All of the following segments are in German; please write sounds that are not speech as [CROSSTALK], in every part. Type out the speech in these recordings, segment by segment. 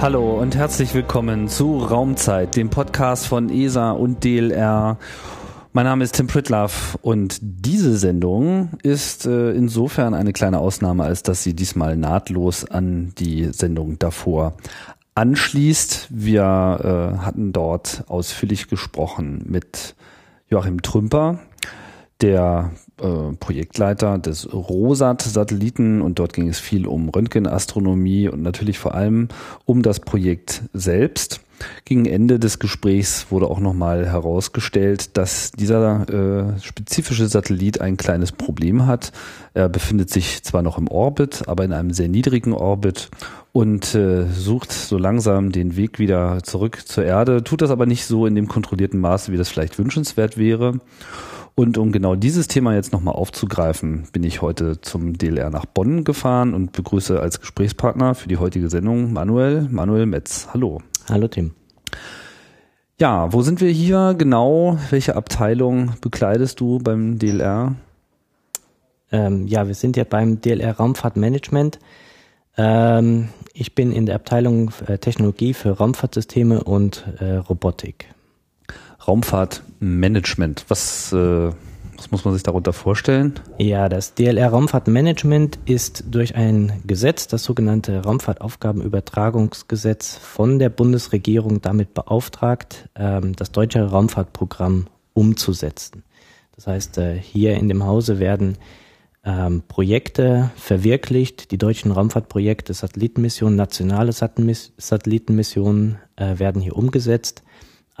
Hallo und herzlich willkommen zu Raumzeit, dem Podcast von ESA und DLR. Mein Name ist Tim Pritlaff und diese Sendung ist äh, insofern eine kleine Ausnahme, als dass sie diesmal nahtlos an die Sendung davor anschließt. Wir äh, hatten dort ausführlich gesprochen mit Joachim Trümper, der äh, Projektleiter des ROSAT-Satelliten und dort ging es viel um Röntgenastronomie und natürlich vor allem um das Projekt selbst. Gegen Ende des Gesprächs wurde auch nochmal herausgestellt, dass dieser äh, spezifische Satellit ein kleines Problem hat. Er befindet sich zwar noch im Orbit, aber in einem sehr niedrigen Orbit und äh, sucht so langsam den Weg wieder zurück zur Erde, tut das aber nicht so in dem kontrollierten Maße, wie das vielleicht wünschenswert wäre. Und um genau dieses Thema jetzt nochmal aufzugreifen, bin ich heute zum DLR nach Bonn gefahren und begrüße als Gesprächspartner für die heutige Sendung Manuel, Manuel Metz. Hallo. Hallo Tim. Ja, wo sind wir hier genau? Welche Abteilung bekleidest du beim DLR? Ähm, ja, wir sind ja beim DLR Raumfahrtmanagement. Ähm, ich bin in der Abteilung äh, Technologie für Raumfahrtsysteme und äh, Robotik. Raumfahrtmanagement. Was, äh, was muss man sich darunter vorstellen? Ja, das DLR Raumfahrtmanagement ist durch ein Gesetz, das sogenannte Raumfahrtaufgabenübertragungsgesetz, von der Bundesregierung damit beauftragt, ähm, das deutsche Raumfahrtprogramm umzusetzen. Das heißt, äh, hier in dem Hause werden ähm, Projekte verwirklicht, die deutschen Raumfahrtprojekte, Satellitenmissionen, nationale Satellitenmissionen äh, werden hier umgesetzt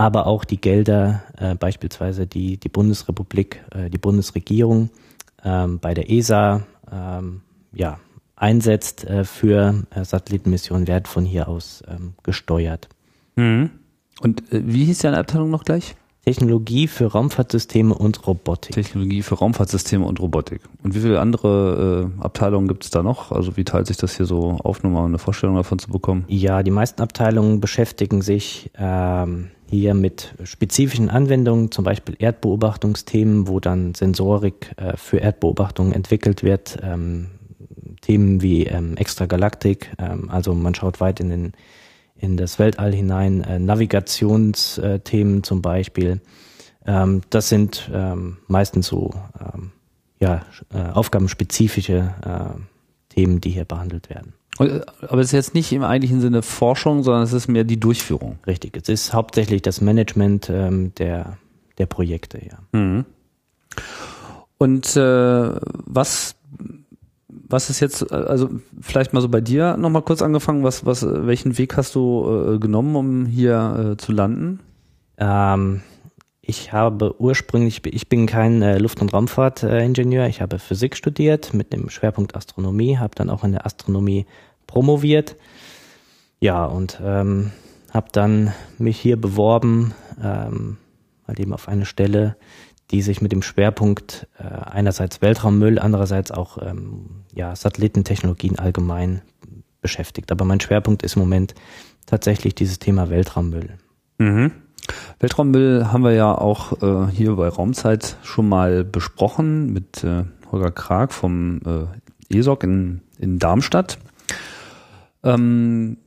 aber auch die Gelder, äh, beispielsweise die, die Bundesrepublik, äh, die Bundesregierung ähm, bei der ESA ähm, ja, einsetzt äh, für äh, Satellitenmissionen, werden von hier aus ähm, gesteuert. Mhm. Und äh, wie hieß deine Abteilung noch gleich? Technologie für Raumfahrtsysteme und Robotik. Technologie für Raumfahrtsysteme und Robotik. Und wie viele andere äh, Abteilungen gibt es da noch? Also wie teilt sich das hier so auf, nur mal eine Vorstellung davon zu bekommen? Ja, die meisten Abteilungen beschäftigen sich ähm, hier mit spezifischen Anwendungen, zum Beispiel Erdbeobachtungsthemen, wo dann Sensorik äh, für Erdbeobachtungen entwickelt wird. Ähm, Themen wie ähm, Extragalaktik, ähm, also man schaut weit in, den, in das Weltall hinein, äh, Navigationsthemen zum Beispiel. Ähm, das sind ähm, meistens so ähm, ja, äh, aufgabenspezifische äh, Themen, die hier behandelt werden. Aber es ist jetzt nicht im eigentlichen Sinne Forschung, sondern es ist mehr die Durchführung. Richtig, es ist hauptsächlich das Management ähm, der, der Projekte, ja. Mhm. Und äh, was, was ist jetzt, also vielleicht mal so bei dir nochmal kurz angefangen, was, was, welchen Weg hast du äh, genommen, um hier äh, zu landen? Ähm, ich habe ursprünglich, ich bin kein äh, Luft- und Raumfahrtingenieur, ich habe Physik studiert mit dem Schwerpunkt Astronomie, habe dann auch in der Astronomie promoviert. Ja, und ähm, habe dann mich hier beworben, ähm, mal eben auf eine Stelle, die sich mit dem Schwerpunkt äh, einerseits Weltraummüll, andererseits auch ähm, ja, Satellitentechnologien allgemein beschäftigt. Aber mein Schwerpunkt ist im Moment tatsächlich dieses Thema Weltraummüll. Mhm. Weltraummüll haben wir ja auch äh, hier bei Raumzeit schon mal besprochen mit äh, Holger Krag vom äh, ESOC in, in Darmstadt. Ähm,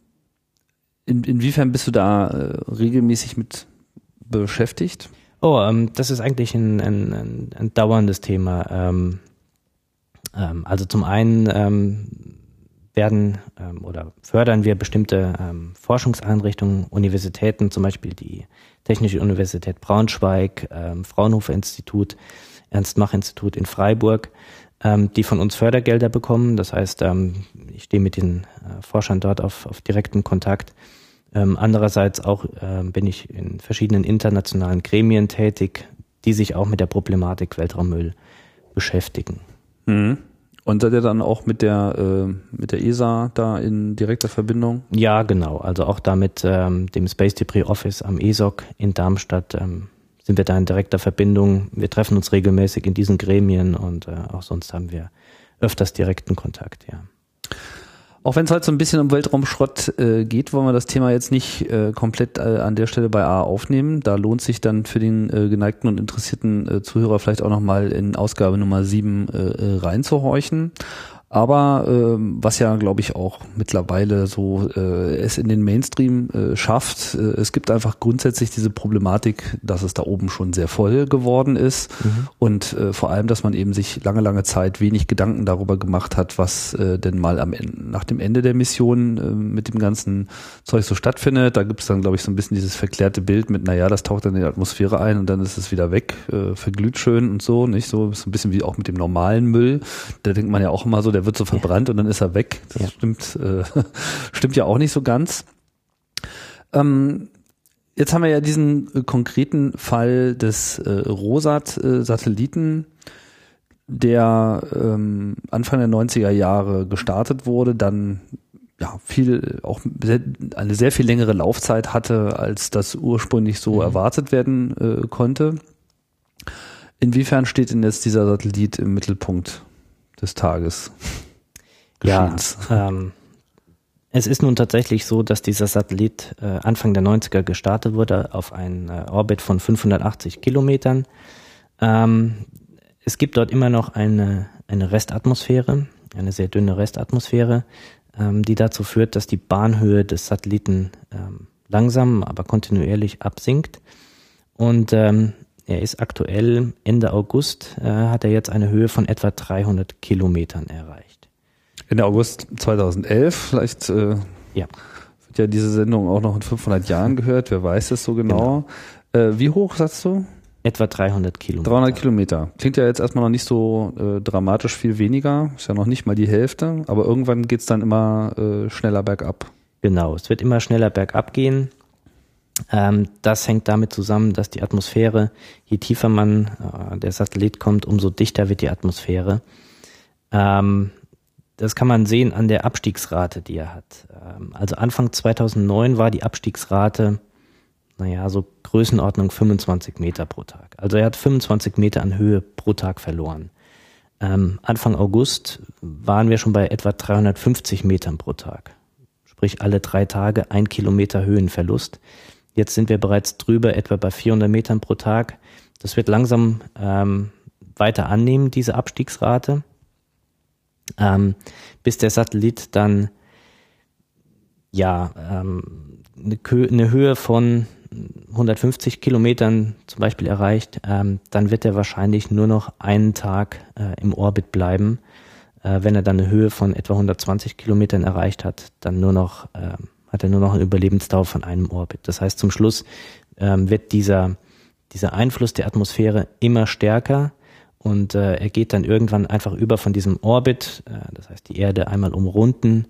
in, inwiefern bist du da äh, regelmäßig mit beschäftigt? Oh, ähm, das ist eigentlich ein, ein, ein, ein dauerndes Thema. Ähm, ähm, also zum einen ähm, werden ähm, oder fördern wir bestimmte ähm, Forschungseinrichtungen, Universitäten, zum Beispiel die Technische Universität Braunschweig, ähm, Fraunhofer Institut, Ernst-Mach-Institut in Freiburg, ähm, die von uns Fördergelder bekommen. Das heißt, ähm, ich stehe mit den äh, Forschern dort auf, auf direkten Kontakt. Ähm, andererseits auch äh, bin ich in verschiedenen internationalen Gremien tätig, die sich auch mit der Problematik Weltraummüll beschäftigen. Mhm. Und seid ihr dann auch mit der äh, mit der ESA da in direkter Verbindung? Ja, genau. Also auch da mit ähm, dem Space Debris Office am ESOC in Darmstadt ähm, sind wir da in direkter Verbindung. Wir treffen uns regelmäßig in diesen Gremien und äh, auch sonst haben wir öfters direkten Kontakt, ja. Auch wenn es heute so ein bisschen um Weltraumschrott äh, geht, wollen wir das Thema jetzt nicht äh, komplett äh, an der Stelle bei A aufnehmen. Da lohnt sich dann für den äh, geneigten und interessierten äh, Zuhörer vielleicht auch nochmal in Ausgabe Nummer 7 äh, äh, reinzuhorchen. Aber ähm, was ja, glaube ich, auch mittlerweile so äh, es in den Mainstream äh, schafft, äh, es gibt einfach grundsätzlich diese Problematik, dass es da oben schon sehr voll geworden ist mhm. und äh, vor allem, dass man eben sich lange, lange Zeit wenig Gedanken darüber gemacht hat, was äh, denn mal am Ende, nach dem Ende der Mission äh, mit dem ganzen Zeug so stattfindet. Da gibt es dann, glaube ich, so ein bisschen dieses verklärte Bild mit, naja, das taucht dann in die Atmosphäre ein und dann ist es wieder weg, äh, verglüht schön und so, nicht so, so ein bisschen wie auch mit dem normalen Müll. Da denkt man ja auch immer so, der der wird so verbrannt ja. und dann ist er weg. Das ja. stimmt, äh, [LAUGHS] stimmt ja auch nicht so ganz. Ähm, jetzt haben wir ja diesen äh, konkreten Fall des äh, Rosat-Satelliten, der ähm, Anfang der 90er Jahre gestartet wurde, dann ja viel auch sehr, eine sehr viel längere Laufzeit hatte, als das ursprünglich so mhm. erwartet werden äh, konnte. Inwiefern steht denn jetzt dieser Satellit im Mittelpunkt des Tages. Ja, ähm, es ist nun tatsächlich so, dass dieser Satellit äh, Anfang der 90er gestartet wurde auf einen äh, Orbit von 580 Kilometern. Ähm, es gibt dort immer noch eine, eine Restatmosphäre, eine sehr dünne Restatmosphäre, ähm, die dazu führt, dass die Bahnhöhe des Satelliten ähm, langsam, aber kontinuierlich absinkt. Und ähm, er ist aktuell Ende August, äh, hat er jetzt eine Höhe von etwa 300 Kilometern erreicht. Ende August 2011, vielleicht äh, ja. wird ja diese Sendung auch noch in 500 Jahren gehört, wer weiß es so genau. genau. Äh, wie hoch sagst du? Etwa 300 Kilometer. 300 Kilometer. Klingt ja jetzt erstmal noch nicht so äh, dramatisch viel weniger, ist ja noch nicht mal die Hälfte, aber irgendwann geht's dann immer äh, schneller bergab. Genau, es wird immer schneller bergab gehen. Ähm, das hängt damit zusammen, dass die Atmosphäre, je tiefer man äh, der Satellit kommt, umso dichter wird die Atmosphäre. Ähm, das kann man sehen an der Abstiegsrate, die er hat. Ähm, also Anfang 2009 war die Abstiegsrate, naja, so Größenordnung 25 Meter pro Tag. Also er hat 25 Meter an Höhe pro Tag verloren. Ähm, Anfang August waren wir schon bei etwa 350 Metern pro Tag. Sprich alle drei Tage ein Kilometer Höhenverlust. Jetzt sind wir bereits drüber, etwa bei 400 Metern pro Tag. Das wird langsam ähm, weiter annehmen, diese Abstiegsrate, ähm, bis der Satellit dann ja ähm, eine, eine Höhe von 150 Kilometern zum Beispiel erreicht, ähm, dann wird er wahrscheinlich nur noch einen Tag äh, im Orbit bleiben. Äh, wenn er dann eine Höhe von etwa 120 Kilometern erreicht hat, dann nur noch ähm, hat er nur noch eine Überlebensdauer von einem Orbit. Das heißt, zum Schluss ähm, wird dieser, dieser Einfluss der Atmosphäre immer stärker und äh, er geht dann irgendwann einfach über von diesem Orbit, äh, das heißt die Erde einmal umrunden,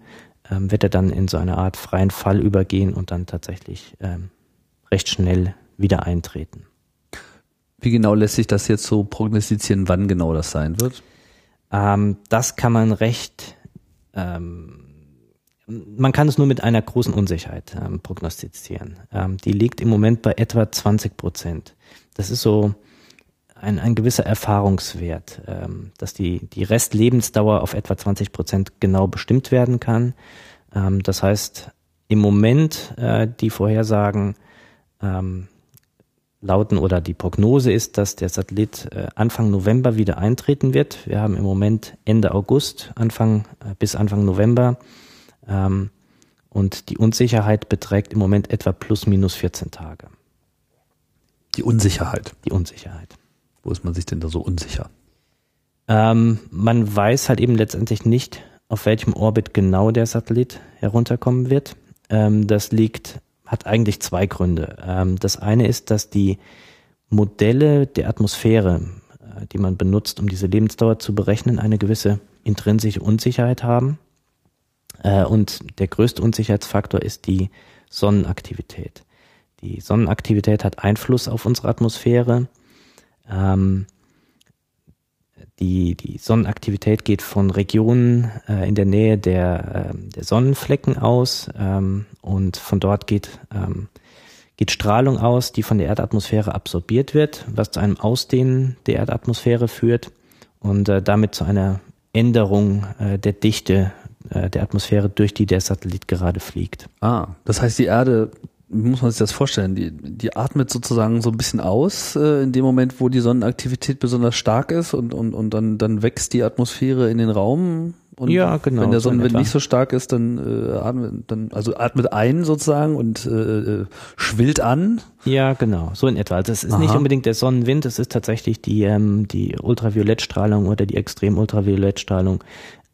ähm, wird er dann in so eine Art freien Fall übergehen und dann tatsächlich ähm, recht schnell wieder eintreten. Wie genau lässt sich das jetzt so prognostizieren, wann genau das sein wird? Ähm, das kann man recht ähm, man kann es nur mit einer großen Unsicherheit ähm, prognostizieren. Ähm, die liegt im Moment bei etwa 20 Prozent. Das ist so ein, ein gewisser Erfahrungswert, ähm, dass die, die Restlebensdauer auf etwa 20 Prozent genau bestimmt werden kann. Ähm, das heißt, im Moment äh, die Vorhersagen ähm, lauten oder die Prognose ist, dass der Satellit äh, Anfang November wieder eintreten wird. Wir haben im Moment Ende August, Anfang äh, bis Anfang November ähm, und die Unsicherheit beträgt im Moment etwa plus minus 14 Tage. Die Unsicherheit. Die Unsicherheit. Wo ist man sich denn da so unsicher? Ähm, man weiß halt eben letztendlich nicht, auf welchem Orbit genau der Satellit herunterkommen wird. Ähm, das liegt, hat eigentlich zwei Gründe. Ähm, das eine ist, dass die Modelle der Atmosphäre, äh, die man benutzt, um diese Lebensdauer zu berechnen, eine gewisse intrinsische Unsicherheit haben. Äh, und der größte Unsicherheitsfaktor ist die Sonnenaktivität. Die Sonnenaktivität hat Einfluss auf unsere Atmosphäre. Ähm, die, die Sonnenaktivität geht von Regionen äh, in der Nähe der, äh, der Sonnenflecken aus ähm, und von dort geht, ähm, geht Strahlung aus, die von der Erdatmosphäre absorbiert wird, was zu einem Ausdehnen der Erdatmosphäre führt und äh, damit zu einer Änderung äh, der Dichte äh, der Atmosphäre, durch die der Satellit gerade fliegt. Ah, das heißt, die Erde, wie muss man sich das vorstellen, die, die atmet sozusagen so ein bisschen aus äh, in dem Moment, wo die Sonnenaktivität besonders stark ist und, und, und dann, dann wächst die Atmosphäre in den Raum Und Ja, genau, Wenn der so in Sonnenwind nicht so stark ist, dann, äh, atmet, dann also atmet ein sozusagen und äh, äh, schwillt an. Ja, genau, so in etwa. Also es ist nicht Aha. unbedingt der Sonnenwind, es ist tatsächlich die, ähm, die Ultraviolettstrahlung oder die Extrem-Ultraviolettstrahlung,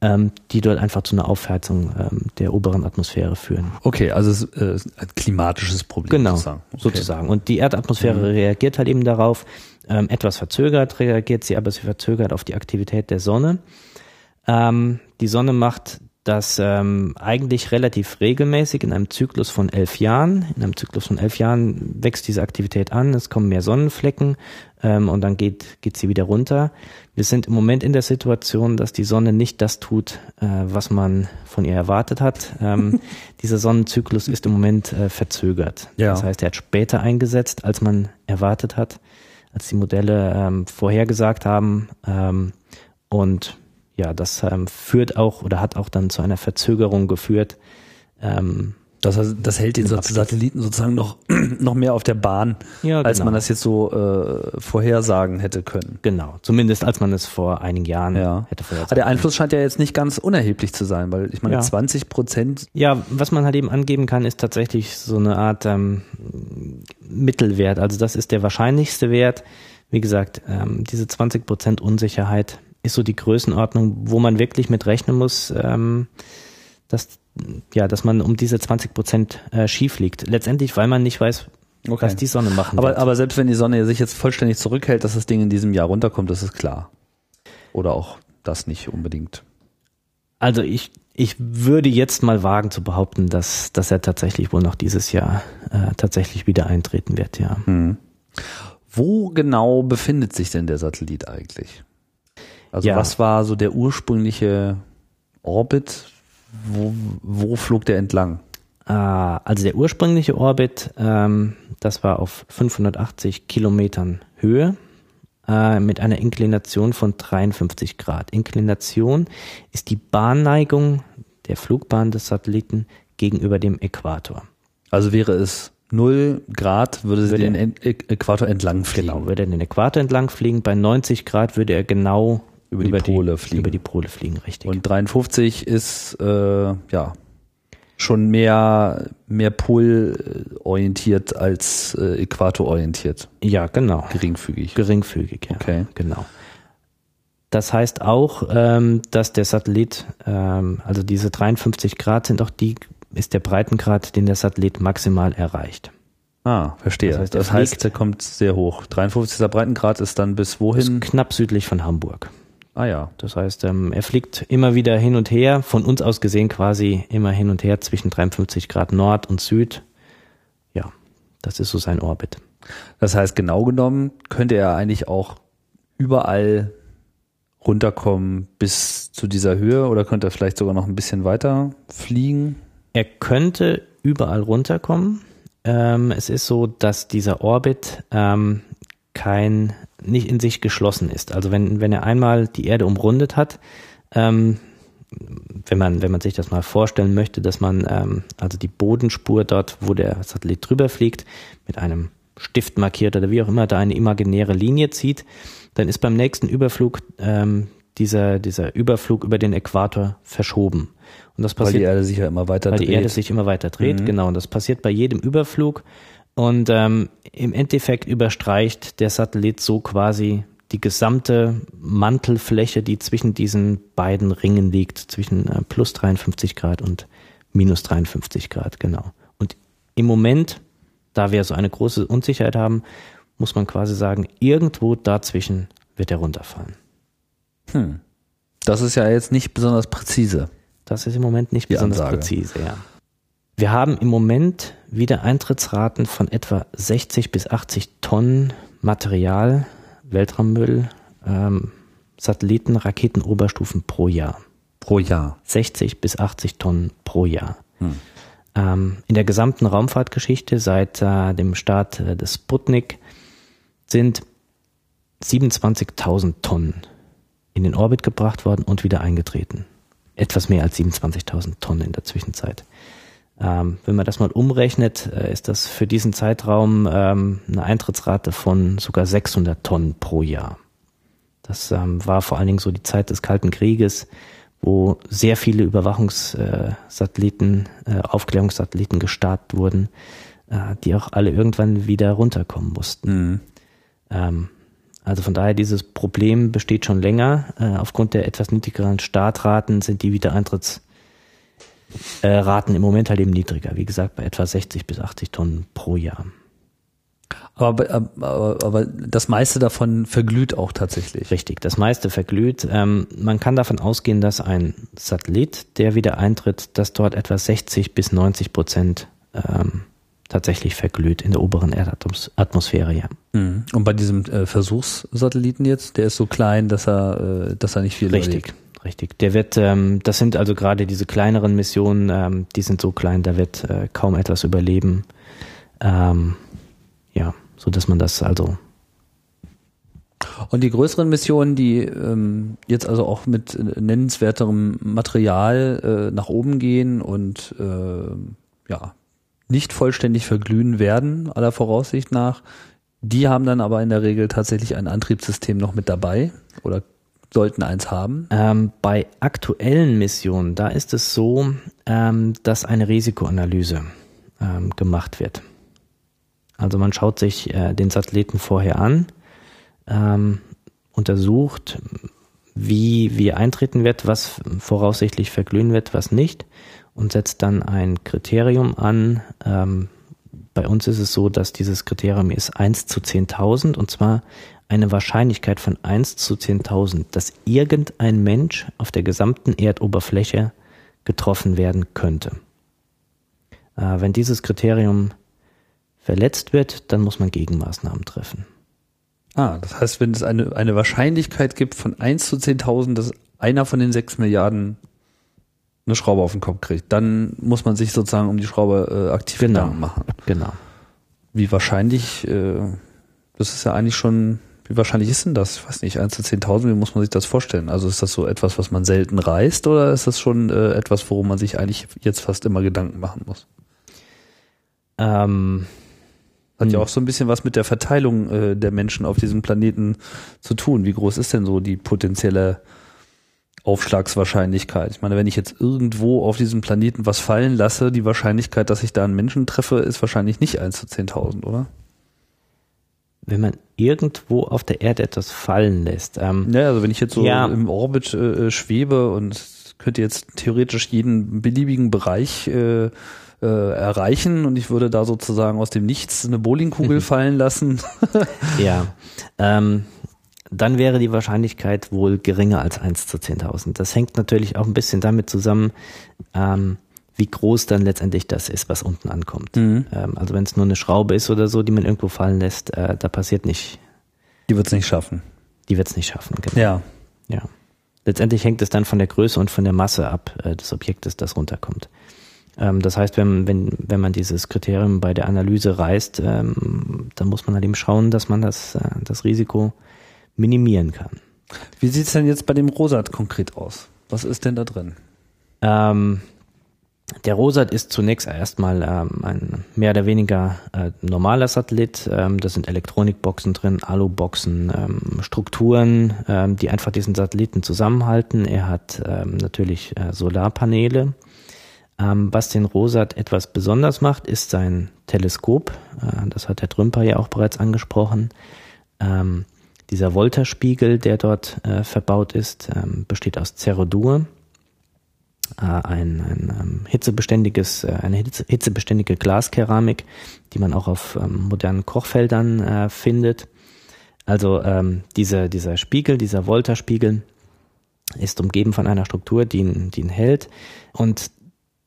ähm, die dort einfach zu einer Aufheizung ähm, der oberen Atmosphäre führen. Okay, also es äh, ist ein klimatisches Problem Genau, sozusagen. Okay. sozusagen. Und die Erdatmosphäre reagiert halt eben darauf, ähm, etwas verzögert reagiert sie, aber sie verzögert auf die Aktivität der Sonne. Ähm, die Sonne macht das ähm, eigentlich relativ regelmäßig in einem Zyklus von elf Jahren. In einem Zyklus von elf Jahren wächst diese Aktivität an, es kommen mehr Sonnenflecken ähm, und dann geht, geht sie wieder runter. Wir sind im Moment in der Situation, dass die Sonne nicht das tut, äh, was man von ihr erwartet hat. Ähm, [LAUGHS] dieser Sonnenzyklus ist im Moment äh, verzögert. Ja. Das heißt, er hat später eingesetzt, als man erwartet hat, als die Modelle ähm, vorhergesagt haben. Ähm, und ja, das ähm, führt auch oder hat auch dann zu einer Verzögerung geführt. Ähm, Das, das hält den. Satelliten sozusagen noch, [CLEARS THROAT] noch mehr auf der Bahn, ja, als genau. man das jetzt so äh, vorhersagen hätte können. Genau, zumindest als man es vor einigen Jahren Ja. hätte vorhersagen Aber der. Einfluss scheint ja jetzt nicht ganz unerheblich zu sein, weil ich meine, Ja. 20 Prozent, Ja, was man halt eben angeben kann, ist tatsächlich so eine Art ähm, Mittelwert. Also das ist der wahrscheinlichste Wert. Wie gesagt, ähm, diese 20% Unsicherheit ist so die Größenordnung, wo man wirklich mit rechnen muss, ähm, dass, ja, dass man um diese 20% äh, schief liegt. Letztendlich, weil man nicht weiß, Okay. was die Sonne machen aber, wird. aber selbst wenn die Sonne sich jetzt vollständig zurückhält, dass das Ding in diesem Jahr runterkommt, das ist klar. Oder auch das nicht unbedingt. Also ich, ich würde jetzt mal wagen zu behaupten, dass, dass er tatsächlich wohl noch dieses Jahr äh, tatsächlich wieder eintreten wird, ja. Hm. Wo genau befindet sich denn der Satellit eigentlich? Also Ja. was war so der ursprüngliche Orbit? Wo, wo flog der entlang? Äh, also der ursprüngliche Orbit, ähm, das war auf 580 Kilometern Höhe äh, mit einer Inklination von 53 Grad. Inklination ist die Bahnneigung der Flugbahn des Satelliten gegenüber dem Äquator. Also wäre es 0 Grad, würde sie Würde den Äquator entlang fliegen. Genau, würde er den Äquator entlang fliegen. Bei 90 Grad würde er genau Über die Pole fliegen. Über die Pole fliegen, richtig. Und 53 ist äh, ja schon mehr mehr polorientiert als äh, äquatororientiert, ja, genau. geringfügig. Geringfügig, ja. Okay. Genau. Das heißt auch, ähm, dass der Satellit, ähm, also diese 53 Grad sind auch die, ist der Breitengrad, den der Satellit maximal erreicht. Ah, verstehe. Das Das heißt, heißt, er der kommt sehr hoch. 53. Breitengrad ist dann bis Ist wohin? knapp südlich von Hamburg. Ah ja. Das heißt, ähm, er fliegt immer wieder hin und her, von uns aus gesehen quasi immer hin und her zwischen 53 Grad Nord und Süd. Ja, das ist so sein Orbit. Das heißt, genau genommen könnte er eigentlich auch überall runterkommen bis zu dieser Höhe oder könnte er vielleicht sogar noch ein bisschen weiter fliegen? Er könnte überall runterkommen. Ähm, es ist so, dass dieser Orbit ähm, kein, nicht in sich geschlossen ist. Also wenn, wenn er einmal die Erde umrundet hat, ähm, wenn man, wenn man sich das mal vorstellen möchte, dass man ähm, also die Bodenspur dort, wo der Satellit drüber fliegt, mit einem Stift markiert oder wie auch immer da eine imaginäre Linie zieht, dann ist beim nächsten Überflug ähm, dieser, dieser Überflug über den Äquator verschoben. Und das Weil passiert die Erde sich ja immer weiter weil dreht. die Erde sich immer weiter dreht, Mhm. genau. Und das passiert bei jedem Überflug. Und ähm, im Endeffekt überstreicht der Satellit so quasi die gesamte Mantelfläche, die zwischen diesen beiden Ringen liegt, zwischen äh, plus 53 Grad und minus 53 Grad, genau. Und im Moment, da wir so eine große Unsicherheit haben, muss man quasi sagen, irgendwo dazwischen wird er runterfallen. hm. Das ist ja jetzt nicht besonders präzise. Das ist im Moment nicht Die besonders Ansage. präzise, ja. Wir haben im Moment wieder Eintrittsraten von etwa 60 bis 80 Tonnen Material, Weltraummüll, ähm, Satelliten, Raketenoberstufen pro Jahr. Pro Jahr. 60 bis 80 Tonnen pro Jahr. Hm. Ähm, in der gesamten Raumfahrtgeschichte seit äh, dem Start äh, des Sputnik sind 27.000 Tonnen in den Orbit gebracht worden und wieder eingetreten. Etwas mehr als 27.000 Tonnen in der Zwischenzeit. Ähm, wenn man das mal umrechnet, äh, ist das für diesen Zeitraum ähm, eine Eintrittsrate von sogar 600 Tonnen pro Jahr. Das ähm, war vor allen Dingen so die Zeit des Kalten Krieges, wo sehr viele Überwachungssatelliten, äh, Aufklärungssatelliten gestartet wurden, äh, die auch alle irgendwann wieder runterkommen mussten. Mhm. Ähm, also von daher, dieses Problem besteht schon länger. Äh, aufgrund der etwas niedrigeren Startraten sind die Wiedereintrittsraten äh, im Moment halt eben niedriger. Wie gesagt, bei etwa 60 bis 80 Tonnen pro Jahr. Aber, aber, aber das meiste davon verglüht auch tatsächlich. Richtig, das meiste verglüht. Ähm, man kann davon ausgehen, dass ein Satellit, der wieder eintritt, dass dort etwa 60 bis 90 Prozent ähm, tatsächlich verglüht in der oberen Erdatmosphäre, ja. Mhm. Und bei diesem äh, Versuchssatelliten jetzt, der ist so klein, dass er, äh, dass er nicht viel Richtig. Überlebt. Richtig. Der wird, ähm, das sind also gerade diese kleineren Missionen, ähm, die sind so klein, da wird äh, kaum etwas überleben. Ähm, ja, so dass man das also. Und die größeren Missionen, die ähm, jetzt also auch mit nennenswerterem Material äh, nach oben gehen und äh, ja nicht vollständig verglühen werden, aller Voraussicht nach. Die haben dann aber in der Regel tatsächlich ein Antriebssystem noch mit dabei oder sollten eins haben. Ähm, bei aktuellen Missionen, da ist es so, ähm, dass eine Risikoanalyse ähm, gemacht wird. Also man schaut sich äh, den Satelliten vorher an, ähm, untersucht, wie, wie eintreten wird, was voraussichtlich verglühen wird, was nicht und setzt dann ein Kriterium an. Ähm, bei uns ist es so, dass dieses Kriterium ist 1 zu 10.000 und zwar eine Wahrscheinlichkeit von 1 zu 10.000, dass irgendein Mensch auf der gesamten Erdoberfläche getroffen werden könnte. Äh, wenn dieses Kriterium verletzt wird, dann muss man Gegenmaßnahmen treffen. Ah, das heißt, wenn es eine, eine Wahrscheinlichkeit gibt von 1 zu 10.000, dass einer von den 6 Milliarden eine Schraube auf den Kopf kriegt, dann muss man sich sozusagen um die Schraube äh, aktiv genau. machen. Genau. Wie wahrscheinlich, äh, das ist ja eigentlich schon, wie wahrscheinlich ist denn das? Ich weiß nicht, 1 zu 10.000, wie muss man sich das vorstellen? Also ist das so etwas, was man selten reißt oder ist das schon äh, etwas, worum man sich eigentlich jetzt fast immer Gedanken machen muss? Ähm, Hat ja hm. auch so ein bisschen was mit der Verteilung äh, der Menschen auf diesem Planeten zu tun. Wie groß ist denn so die potenzielle Aufschlagswahrscheinlichkeit. Ich meine, wenn ich jetzt irgendwo auf diesem Planeten was fallen lasse, die Wahrscheinlichkeit, dass ich da einen Menschen treffe, ist wahrscheinlich nicht 1 zu 10.000, oder? Wenn man irgendwo auf der Erde etwas fallen lässt. Ähm, ja, also wenn ich jetzt so ja. im Orbit äh, äh schwebe und könnte jetzt theoretisch jeden beliebigen Bereich äh, äh, erreichen und ich würde da sozusagen aus dem Nichts eine Bowlingkugel fallen lassen. [LAUGHS] ja, ähm, dann wäre die Wahrscheinlichkeit wohl geringer als 1 zu 10.000. Das hängt natürlich auch ein bisschen damit zusammen, ähm, wie groß dann letztendlich das ist, was unten ankommt. Mhm. Ähm, also wenn es nur eine Schraube ist oder so, die man irgendwo fallen lässt, äh, da passiert nicht. Die wird es nicht schaffen. Die wird es nicht schaffen, genau. Ja. Ja. Letztendlich hängt es dann von der Größe und von der Masse ab äh, des Objektes, das runterkommt. Ähm, das heißt, wenn, wenn, wenn man dieses Kriterium bei der Analyse reißt, ähm, dann muss man halt eben schauen, dass man das, äh, das Risiko minimieren kann. Wie sieht es denn jetzt bei dem Rosat konkret aus? Was ist denn da drin? Ähm, der Rosat ist zunächst erstmal ähm, ein mehr oder weniger äh, normaler Satellit. Ähm, da sind Elektronikboxen drin, Aluboxen, ähm, Strukturen, ähm, die einfach diesen Satelliten zusammenhalten. Er hat ähm, natürlich äh, Solarpaneele. Ähm, was den Rosat etwas besonders macht, ist sein Teleskop. Äh, das hat der Trümper ja auch bereits angesprochen. Ähm, dieser Voltaspiegel, der dort äh, verbaut ist, ähm, besteht aus Cerodur, äh, ein, ein ähm, hitzebeständiges, äh, eine hitze, hitzebeständige Glaskeramik, die man auch auf ähm, modernen Kochfeldern äh, findet. Also ähm, dieser, dieser Spiegel, dieser Voltaspiegel ist umgeben von einer Struktur, die ihn, die ihn hält. Und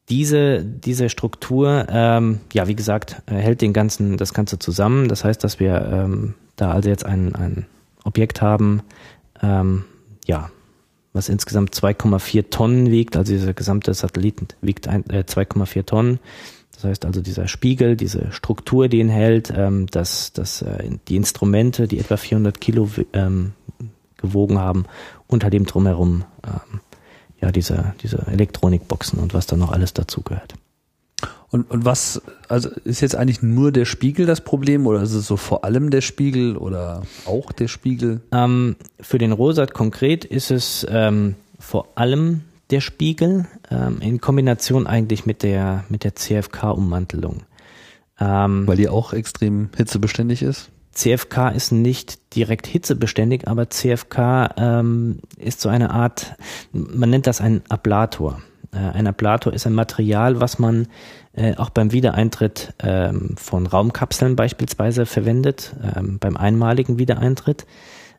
diese, diese Struktur, ähm, ja, wie gesagt, hält den ganzen, das Ganze zusammen. Das heißt, dass wir ähm, da also jetzt ein, ein Objekt haben, ähm, ja, was insgesamt 2,4 Tonnen wiegt, also dieser gesamte Satellit wiegt äh, 2,4 Tonnen. Das heißt also dieser Spiegel, diese Struktur, die ihn hält, ähm, das, das, äh, die Instrumente, die etwa 400 Kilo ähm, gewogen haben, unter dem drumherum ähm, ja diese, diese Elektronikboxen und was da noch alles dazugehört. Und, und was, also ist jetzt eigentlich nur der Spiegel das Problem oder ist es so vor allem der Spiegel oder auch der Spiegel? Ähm, für den Rosat konkret ist es ähm, vor allem der Spiegel ähm, in Kombination eigentlich mit der, mit der CFK-Ummantelung. Ähm, Weil die auch extrem hitzebeständig ist? CFK ist nicht direkt hitzebeständig, aber CFK ähm, ist so eine Art, man nennt das ein Ablator. Äh, ein Ablator ist ein Material, was man äh, auch beim Wiedereintritt ähm, von Raumkapseln beispielsweise verwendet, ähm, beim einmaligen Wiedereintritt.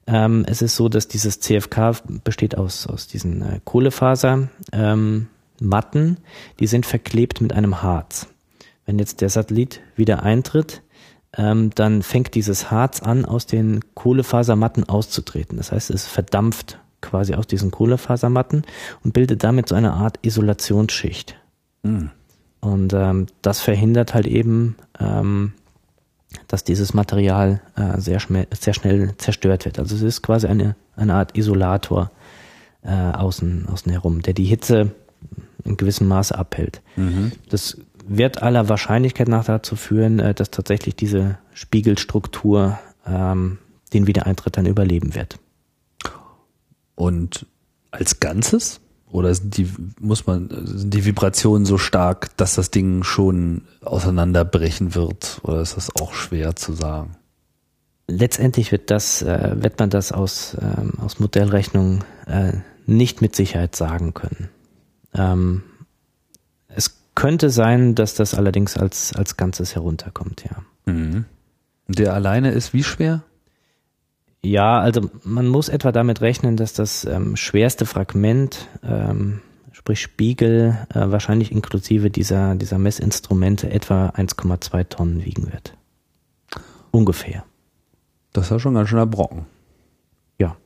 Ähm, es ist so, dass dieses CFK besteht aus, aus diesen äh, Kohlefasermatten, ähm, die sind verklebt mit einem Harz. Wenn jetzt der Satellit wieder eintritt, ähm, dann fängt dieses Harz an, aus den Kohlefasermatten auszutreten. Das heißt, es verdampft quasi aus diesen Kohlefasermatten und bildet damit so eine Art Isolationsschicht. Mhm. Und ähm, das verhindert halt eben, ähm, dass dieses Material äh, sehr, sehr schnell zerstört wird. Also es ist quasi eine, eine Art Isolator äh, außen, außen herum, der die Hitze in gewissem Maße abhält. Mhm. Das wird aller Wahrscheinlichkeit nach dazu führen, äh, dass tatsächlich diese Spiegelstruktur ähm, den Wiedereintritt dann überleben wird. Und als Ganzes? Oder sind die, muss man, sind die Vibrationen so stark, dass das Ding schon auseinanderbrechen wird? Oder ist das auch schwer zu sagen? Letztendlich wird das, äh, wird man das aus, ähm, aus Modellrechnung äh, nicht mit Sicherheit sagen können. Ähm, es könnte sein, dass das allerdings als, als Ganzes herunterkommt, ja. Mhm. Der alleine ist wie schwer? Ja, also man muss etwa damit rechnen, dass das ähm, schwerste Fragment, ähm, sprich Spiegel, äh, wahrscheinlich inklusive dieser, dieser Messinstrumente etwa 1,2 Tonnen wiegen wird. Ungefähr. Das ist ja schon ganz schön Brocken. Ja.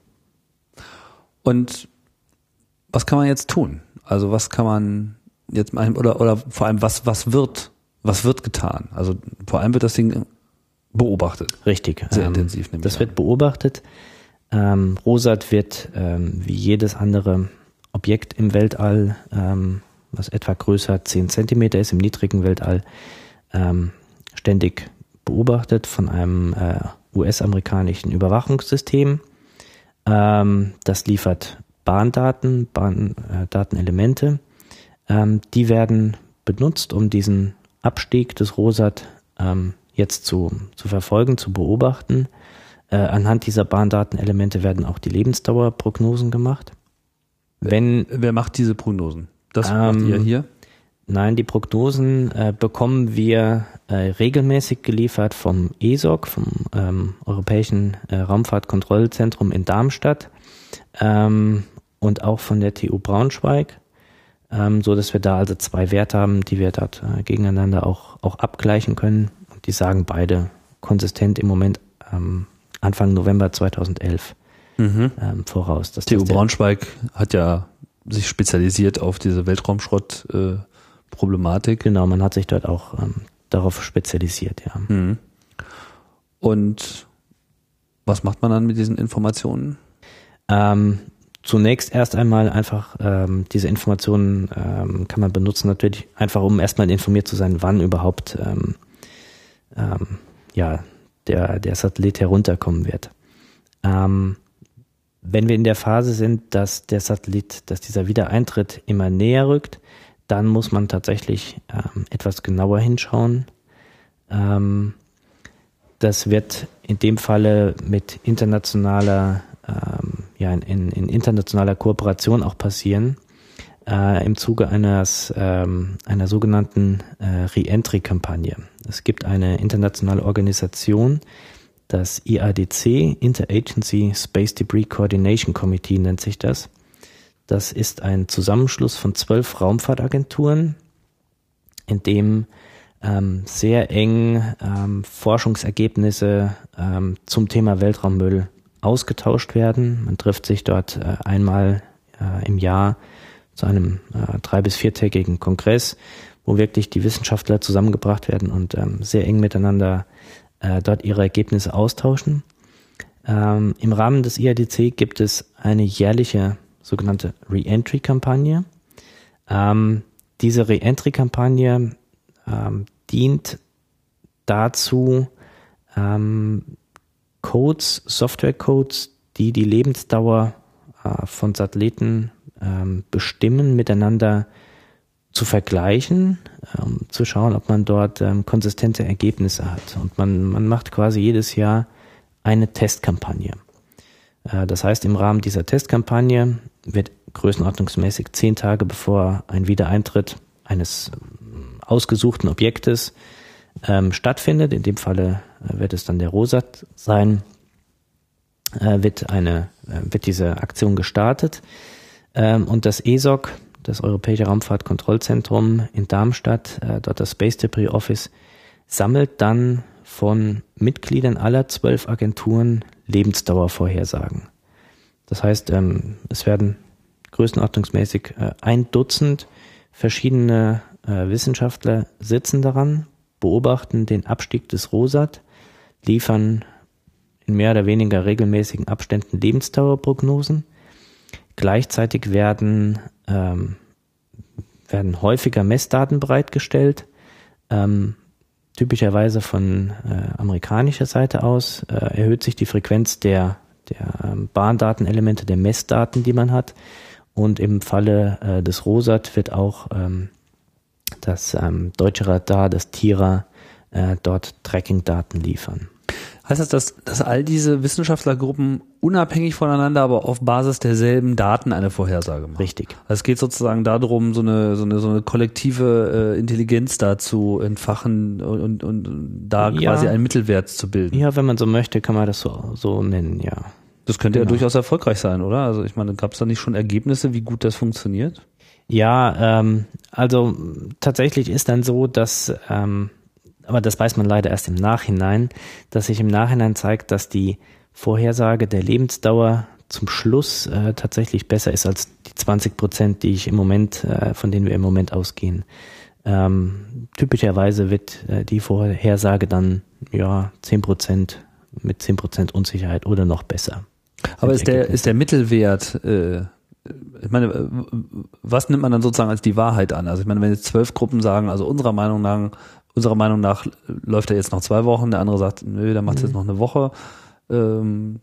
Und was kann man jetzt tun? Also was kann man jetzt oder, oder vor allem was, was wird, was wird getan? Also vor allem wird das Ding beobachtet. Richtig. Sehr ähm, intensiv. Das an. wird beobachtet. Ähm, Rosat wird ähm, wie jedes andere Objekt im Weltall, ähm, was etwa größer 10 Zentimeter ist, im niedrigen Weltall, ähm, ständig beobachtet von einem äh, US-amerikanischen Überwachungssystem. Ähm, das liefert Bahndaten, Bahndatenelemente. Äh, die werden benutzt, um diesen Abstieg des Rosat ähm, jetzt zu, zu verfolgen, zu beobachten. Äh, anhand dieser Bahndatenelemente werden auch die Lebensdauerprognosen gemacht. Wenn, Wer macht diese Prognosen? Das ähm, macht ihr hier? Nein, die Prognosen äh, bekommen wir äh, regelmäßig geliefert vom ESOC, vom ähm, Europäischen äh, Raumfahrtkontrollzentrum in Darmstadt ähm, und auch von der TU Braunschweig, ähm, so dass wir da also zwei Werte haben, die wir dort äh, gegeneinander auch, auch abgleichen können die sagen beide konsistent im Moment ähm, Anfang November 2011 mhm. ähm, voraus. Dass TU Braunschweig hat ja sich spezialisiert auf diese Weltraumschrott-Problematik. Äh, genau, man hat sich dort auch ähm, darauf spezialisiert, ja. Mhm. Und was macht man dann mit diesen Informationen? Ähm, zunächst erst einmal einfach ähm, diese Informationen ähm, kann man benutzen natürlich einfach um erstmal informiert zu sein, wann überhaupt ähm, ähm, ja, der, der Satellit herunterkommen wird. Ähm, wenn wir in der Phase sind, dass der Satellit, dass dieser Wiedereintritt immer näher rückt, dann muss man tatsächlich ähm, etwas genauer hinschauen. Ähm, das wird in dem Falle mit internationaler, ähm, ja, in, in, internationaler Kooperation auch passieren äh, im Zuge eines, ähm, einer sogenannten äh, Re-Entry-Kampagne. Es gibt eine internationale Organisation, das IADC, Interagency Space Debris Coordination Committee nennt sich das. Das ist ein Zusammenschluss von zwölf Raumfahrtagenturen, in dem ähm, sehr eng ähm, Forschungsergebnisse ähm, zum Thema Weltraummüll ausgetauscht werden. Man trifft sich dort äh, einmal äh, im Jahr zu einem äh, drei- bis viertägigen Kongress, wo wirklich die Wissenschaftler zusammengebracht werden und ähm, sehr eng miteinander äh, dort ihre Ergebnisse austauschen. Ähm, Im Rahmen des IADC gibt es eine jährliche sogenannte Re-Entry-Kampagne. Ähm, diese Re-Entry-Kampagne ähm, dient dazu, ähm, Codes, Software-Codes, die die Lebensdauer äh, von Satelliten ähm, bestimmen, miteinander zu vergleichen, ähm, zu schauen, ob man dort ähm, konsistente Ergebnisse hat. Und man, man macht quasi jedes Jahr eine Testkampagne. Äh, das heißt, im Rahmen dieser Testkampagne wird größenordnungsmäßig zehn Tage bevor ein Wiedereintritt eines ähm, ausgesuchten Objektes ähm, stattfindet, in dem Falle äh, wird es dann der Rosat sein, äh, wird eine, äh, wird diese Aktion gestartet. Ähm, und das ESOC, das Europäische Raumfahrtkontrollzentrum in Darmstadt, äh, dort das Space Debris Office, sammelt dann von Mitgliedern aller zwölf Agenturen Lebensdauervorhersagen. Das heißt, ähm, es werden größenordnungsmäßig äh, ein Dutzend verschiedene äh, Wissenschaftler sitzen daran, beobachten den Abstieg des Rosat, liefern in mehr oder weniger regelmäßigen Abständen Lebensdauerprognosen. Gleichzeitig werden, ähm, werden häufiger Messdaten bereitgestellt, ähm, typischerweise von äh, amerikanischer Seite aus äh, erhöht sich die Frequenz der, der ähm, Bahndatenelemente, der Messdaten, die man hat. Und im Falle äh, des Rosat wird auch ähm, das ähm, deutsche Radar, das TIRA, äh, dort Tracking-Daten liefern. Heißt das, dass, dass all diese Wissenschaftlergruppen unabhängig voneinander, aber auf Basis derselben Daten eine Vorhersage machen? Richtig. Also es geht sozusagen darum, so eine, so eine, so eine kollektive äh, Intelligenz da zu entfachen und, und, und da Ja. quasi einen Mittelwert zu bilden. Ja, wenn man so möchte, kann man das so, so nennen, ja. Das könnte ja Genau. durchaus erfolgreich sein, oder? Also ich meine, gab es da nicht schon Ergebnisse, wie gut das funktioniert? Ja, ähm, also tatsächlich ist dann so, dass, ähm, aber das weiß man leider erst im Nachhinein, dass sich im Nachhinein zeigt, dass die Vorhersage der Lebensdauer zum Schluss äh, tatsächlich besser ist als die 20 Prozent, die ich im Moment, äh, von denen wir im Moment ausgehen. Ähm, typischerweise wird äh, die Vorhersage dann ja 10 Prozent mit 10 Prozent Unsicherheit oder noch besser. Aber ist der, ist der Mittelwert, äh, ich meine, was nimmt man dann sozusagen als die Wahrheit an? Also ich meine, wenn jetzt zwölf Gruppen sagen, also unserer Meinung nach, unserer Meinung nach läuft er jetzt noch zwei Wochen, der andere sagt, nö, der macht jetzt noch eine Woche. Ähm,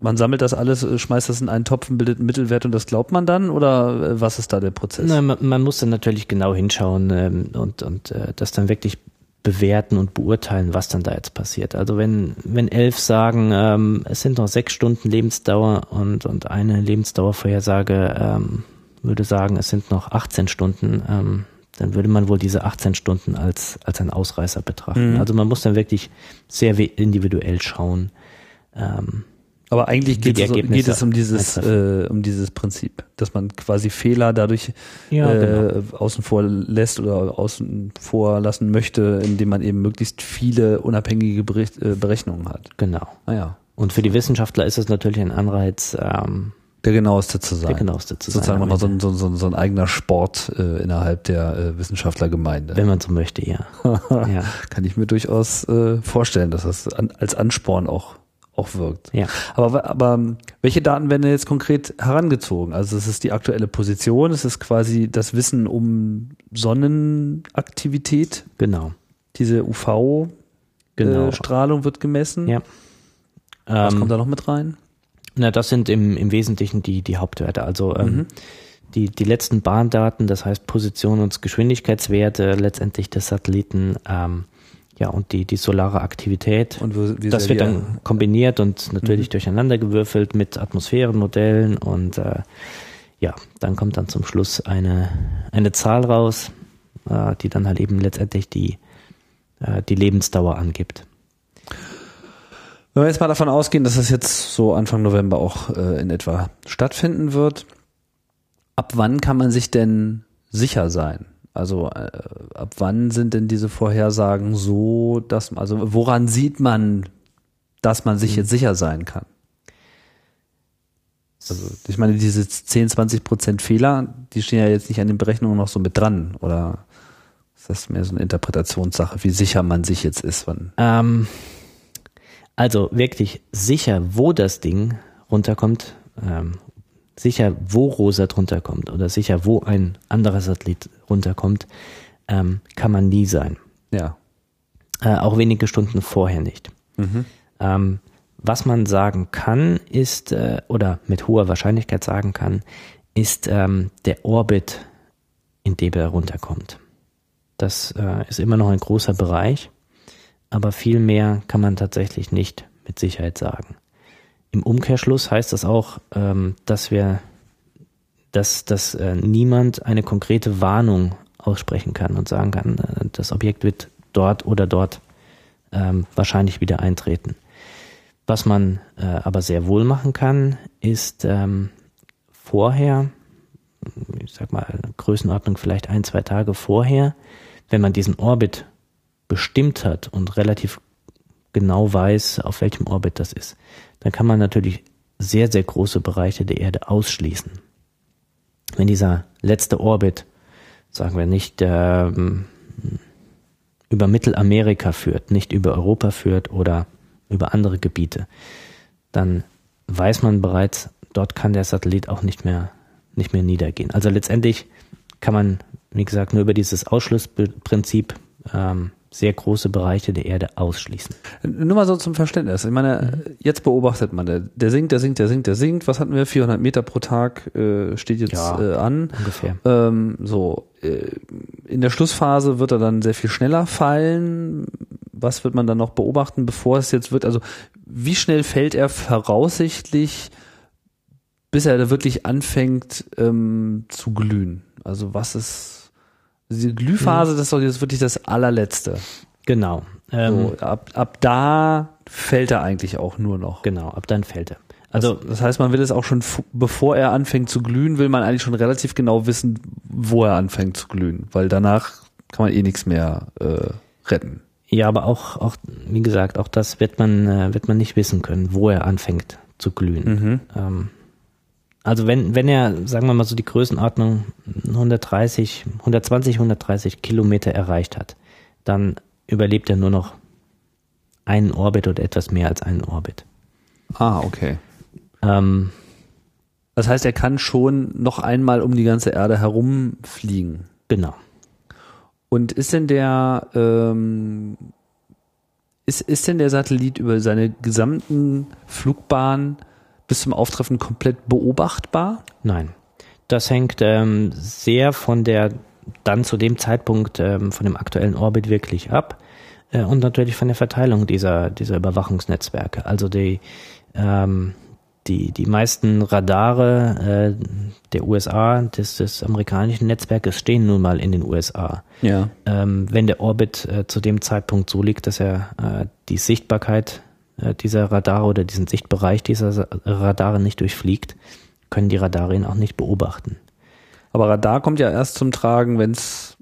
man sammelt das alles, äh, schmeißt das in einen Topf und bildet einen Mittelwert und das glaubt man dann? Oder äh, was ist da der Prozess? Na, man, man muss dann natürlich genau hinschauen ähm, und, und äh, das dann wirklich bewerten und beurteilen, was dann da jetzt passiert. Also wenn, wenn elf sagen, ähm, es sind noch sechs Stunden Lebensdauer und, und eine Lebensdauervorhersage ähm, würde sagen, es sind noch 18 Stunden, ähm, dann würde man wohl diese 18 Stunden als, als einen Ausreißer betrachten. Mhm. Also man muss dann wirklich sehr individuell schauen. Ähm, Aber eigentlich geht es, um, geht es um dieses, äh, um dieses Prinzip, dass man quasi Fehler dadurch Ja, genau. äh, außen vor lässt oder außen vor lassen möchte, indem man eben möglichst viele unabhängige Bericht, äh, Berechnungen hat. genau. Naja, Und für die Wissenschaftler ist es natürlich ein Anreiz, ähm, der genaueste zu sein. der genaueste zu sein. Sozusagen am nochmal so so, so ein eigener Sport äh, innerhalb der äh, Wissenschaftlergemeinde. Wenn man so möchte, ja. [LAUGHS] ja. Kann ich mir durchaus äh, vorstellen, dass das an, als Ansporn auch, auch wirkt. Ja. Aber, aber welche Daten werden denn jetzt konkret herangezogen? Also es ist die aktuelle Position, es ist quasi das Wissen um Sonnenaktivität, Genau. diese UV-Strahlung Genau. äh, wird gemessen. Ja. Was Ähm, kommt da noch mit rein? Na, das sind im, im Wesentlichen die, die Hauptwerte. Also ähm, Mhm. die, die letzten Bahndaten, das heißt Position und Geschwindigkeitswerte letztendlich des Satelliten, ähm, ja, und die, die solare Aktivität. Und wie, wie das wird wir- dann kombiniert und natürlich Mhm. durcheinander gewürfelt mit Atmosphärenmodellen und äh, ja, dann kommt dann zum Schluss eine, eine Zahl raus, äh, die dann halt eben letztendlich die, äh, die Lebensdauer angibt. Wenn wir jetzt mal davon ausgehen, dass das jetzt so Anfang November auch äh, in etwa stattfinden wird, ab wann kann man sich denn sicher sein? Also äh, ab wann sind denn diese Vorhersagen so, dass also woran sieht man, dass man sich jetzt sicher sein kann? Also ich meine, diese 10, 20 Prozent Fehler, die stehen ja jetzt nicht an den Berechnungen noch so mit dran, oder ist das mehr so eine Interpretationssache, wie sicher man sich jetzt ist? Wann? Ähm, also wirklich sicher, wo das Ding runterkommt, ähm, sicher, wo Rosa drunter kommt oder sicher, wo ein anderer Satellit runterkommt, ähm, kann man nie sein. Ja. Äh, auch wenige Stunden vorher nicht. Mhm. Ähm, was man sagen kann, ist, äh, oder mit hoher Wahrscheinlichkeit sagen kann, ist ähm, der Orbit, in dem er runterkommt. Das äh, ist immer noch ein großer Bereich, aber viel mehr kann man tatsächlich nicht mit Sicherheit sagen. Im Umkehrschluss heißt das auch, ähm, dass wir, dass, dass äh, niemand eine konkrete Warnung aussprechen kann und sagen kann, äh, das Objekt wird dort oder dort ähm, wahrscheinlich wieder eintreten. Was man äh, aber sehr wohl machen kann, ist ähm, vorher, ich sag mal, Größenordnung vielleicht ein, zwei Tage vorher, wenn man diesen Orbit bestimmt hat und relativ genau weiß, auf welchem Orbit das ist, dann kann man natürlich sehr, sehr große Bereiche der Erde ausschließen. Wenn dieser letzte Orbit, sagen wir nicht, ähm, über Mittelamerika führt, nicht über Europa führt oder über andere Gebiete, dann weiß man bereits, dort kann der Satellit auch nicht mehr, nicht mehr niedergehen. Also letztendlich kann man, wie gesagt, nur über dieses Ausschlussprinzip ähm, sehr große Bereiche der Erde ausschließen. Nur mal so zum Verständnis. Ich meine, mhm. jetzt beobachtet man, der, der sinkt, der sinkt, der sinkt, der sinkt. Was hatten wir? 400 Meter pro Tag äh, steht jetzt ja, äh, an. Ungefähr. Ähm, so, äh, in der Schlussphase wird er dann sehr viel schneller fallen. Was wird man dann noch beobachten, bevor es jetzt wird? Also, wie schnell fällt er voraussichtlich, bis er da wirklich anfängt ähm, zu glühen? Also, was ist Glühphase, mhm. das ist doch jetzt wirklich das allerletzte. Genau. Ähm, so, ab, ab da fällt er eigentlich auch nur noch. Genau, ab dann fällt er. Also das, das heißt, man will es auch schon, bevor er anfängt zu glühen, will man eigentlich schon relativ genau wissen, wo er anfängt zu glühen, weil danach kann man eh nichts mehr äh, retten. Ja, aber auch, auch, wie gesagt, auch das wird man, äh, wird man nicht wissen können, wo er anfängt zu glühen. Mhm. Ähm, also wenn, wenn er, sagen wir mal so die Größenordnung 130, 120, 130 Kilometer erreicht hat, dann überlebt er nur noch einen Orbit oder etwas mehr als einen Orbit. Ah, okay. Ähm, das heißt, er kann schon noch einmal um die ganze Erde herumfliegen. Genau. Und ist denn der ähm, ist, ist denn der Satellit über seine gesamten Flugbahn bis zum Auftreffen komplett beobachtbar? Nein. Das hängt ähm, sehr von der dann zu dem Zeitpunkt ähm, von dem aktuellen Orbit wirklich ab äh, und natürlich von der Verteilung dieser, dieser Überwachungsnetzwerke. Also die, ähm, die, die meisten Radare äh, der USA, des, des amerikanischen Netzwerkes, stehen nun mal in den USA. Ja. Ähm, wenn der Orbit äh, zu dem Zeitpunkt so liegt, dass er äh, die Sichtbarkeit dieser Radare oder diesen Sichtbereich dieser Radare nicht durchfliegt, können die Radare ihn auch nicht beobachten. Aber Radar kommt ja erst zum Tragen, wenn es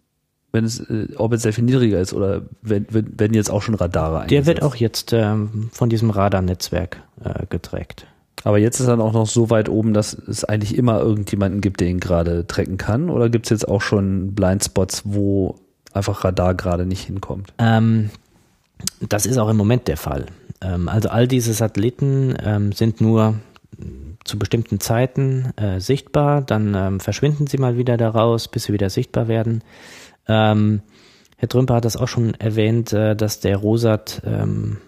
wenn es äh, Orbit sehr viel niedriger ist oder wenn, wenn, wenn jetzt auch schon Radare eingesetzt. Der wird auch jetzt ähm, von diesem Radarnetzwerk äh, getrackt. Aber jetzt ist er auch noch so weit oben, dass es eigentlich immer irgendjemanden gibt, der ihn gerade tracken kann? Oder gibt es jetzt auch schon Blindspots, wo einfach Radar gerade nicht hinkommt? Ähm, das ist auch im Moment der Fall. Ähm, also all diese Satelliten ähm, sind nur zu bestimmten Zeiten äh, sichtbar, dann ähm, verschwinden sie mal wieder daraus, bis sie wieder sichtbar werden. Ähm, Herr Trümper hat das auch schon erwähnt, äh, dass der Rosat ähm,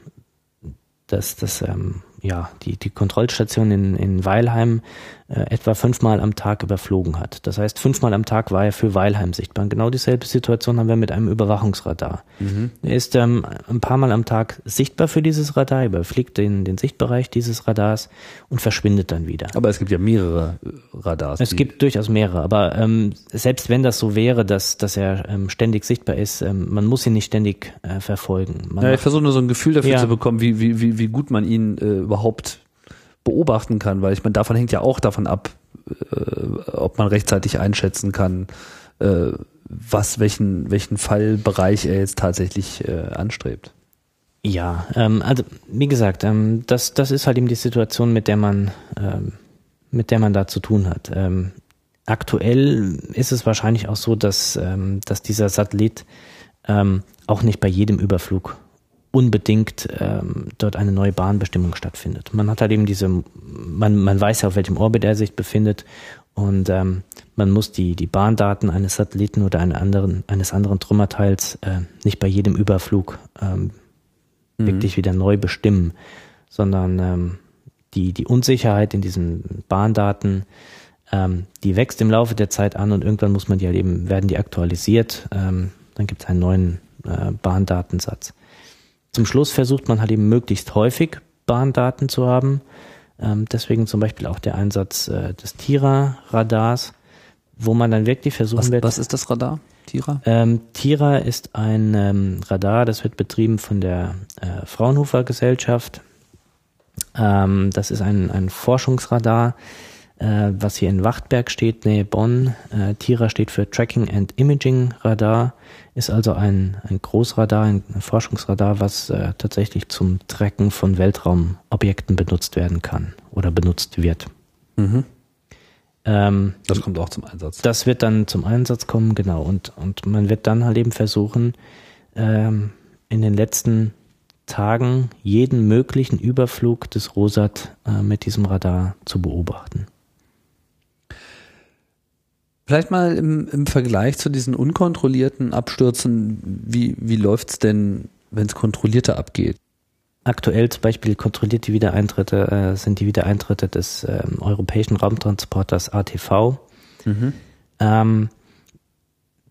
dass das ähm, ja die die Kontrollstation in, in Weilheim äh, etwa fünfmal am Tag überflogen hat. Das heißt, fünfmal am Tag war er für Weilheim sichtbar. Und genau dieselbe Situation haben wir mit einem Überwachungsradar. Mhm. Er ist ähm, ein paar Mal am Tag sichtbar für dieses Radar, überfliegt den, den Sichtbereich dieses Radars und verschwindet dann wieder. Aber es gibt ja mehrere äh, Radars. Es gibt durchaus mehrere, aber ähm, selbst wenn das so wäre, dass, dass er ähm, ständig sichtbar ist, ähm, man muss ihn nicht ständig äh, verfolgen. Man ja, ich versuche nur so ein Gefühl dafür ja. zu bekommen, wie, wie, wie, wie gut man ihn äh, überhaupt beobachten kann, weil ich meine, davon hängt ja auch davon ab, äh, ob man rechtzeitig einschätzen kann, äh, was, welchen, welchen Fallbereich er jetzt tatsächlich äh, anstrebt. Ja, ähm, also wie gesagt, ähm, das, das ist halt eben die Situation, mit der man, ähm, mit der man da zu tun hat. Ähm, aktuell ist es wahrscheinlich auch so, dass, ähm, dass dieser Satellit ähm, auch nicht bei jedem Überflug unbedingt ähm, dort eine neue Bahnbestimmung stattfindet. Man hat halt eben diese, man, man weiß ja, auf welchem Orbit er sich befindet und ähm, man muss die, die Bahndaten eines Satelliten oder einen anderen, eines anderen Trümmerteils äh, nicht bei jedem Überflug ähm, mhm. wirklich wieder neu bestimmen, sondern ähm, die, die Unsicherheit in diesen Bahndaten Ähm, die wächst im Laufe der Zeit an und irgendwann muss man die halt eben, werden die aktualisiert. Ähm, dann gibt es einen neuen äh, Bahndatensatz. Zum Schluss versucht man halt eben möglichst häufig Bahndaten zu haben. Ähm, deswegen zum Beispiel auch der Einsatz äh, des Tira-Radars, wo man dann wirklich versuchen was, wird. Was ist das Radar? Tira? Ähm, Tira ist ein ähm, Radar, das wird betrieben von der äh, Fraunhofer Gesellschaft. Ähm, das ist ein, ein Forschungsradar, äh, was hier in Wachtberg steht, nähe Bonn. Äh, TIRA steht für Tracking and Imaging Radar, ist also ein, ein Großradar, ein, ein Forschungsradar, was äh, tatsächlich zum Tracken von Weltraumobjekten benutzt werden kann oder benutzt wird. Mhm. Ähm, das kommt auch zum Einsatz. Das wird dann zum Einsatz kommen, genau. Und, und man wird dann halt eben versuchen, ähm, in den letzten Tagen jeden möglichen Überflug des Rosat äh, mit diesem Radar zu beobachten. Vielleicht mal im, im Vergleich zu diesen unkontrollierten Abstürzen, wie, wie läuft's denn, wenn es kontrollierter abgeht? Aktuell zum Beispiel kontrolliert die Wiedereintritte äh, sind die Wiedereintritte des ähm, europäischen Raumtransporters ATV. Mhm. Ähm,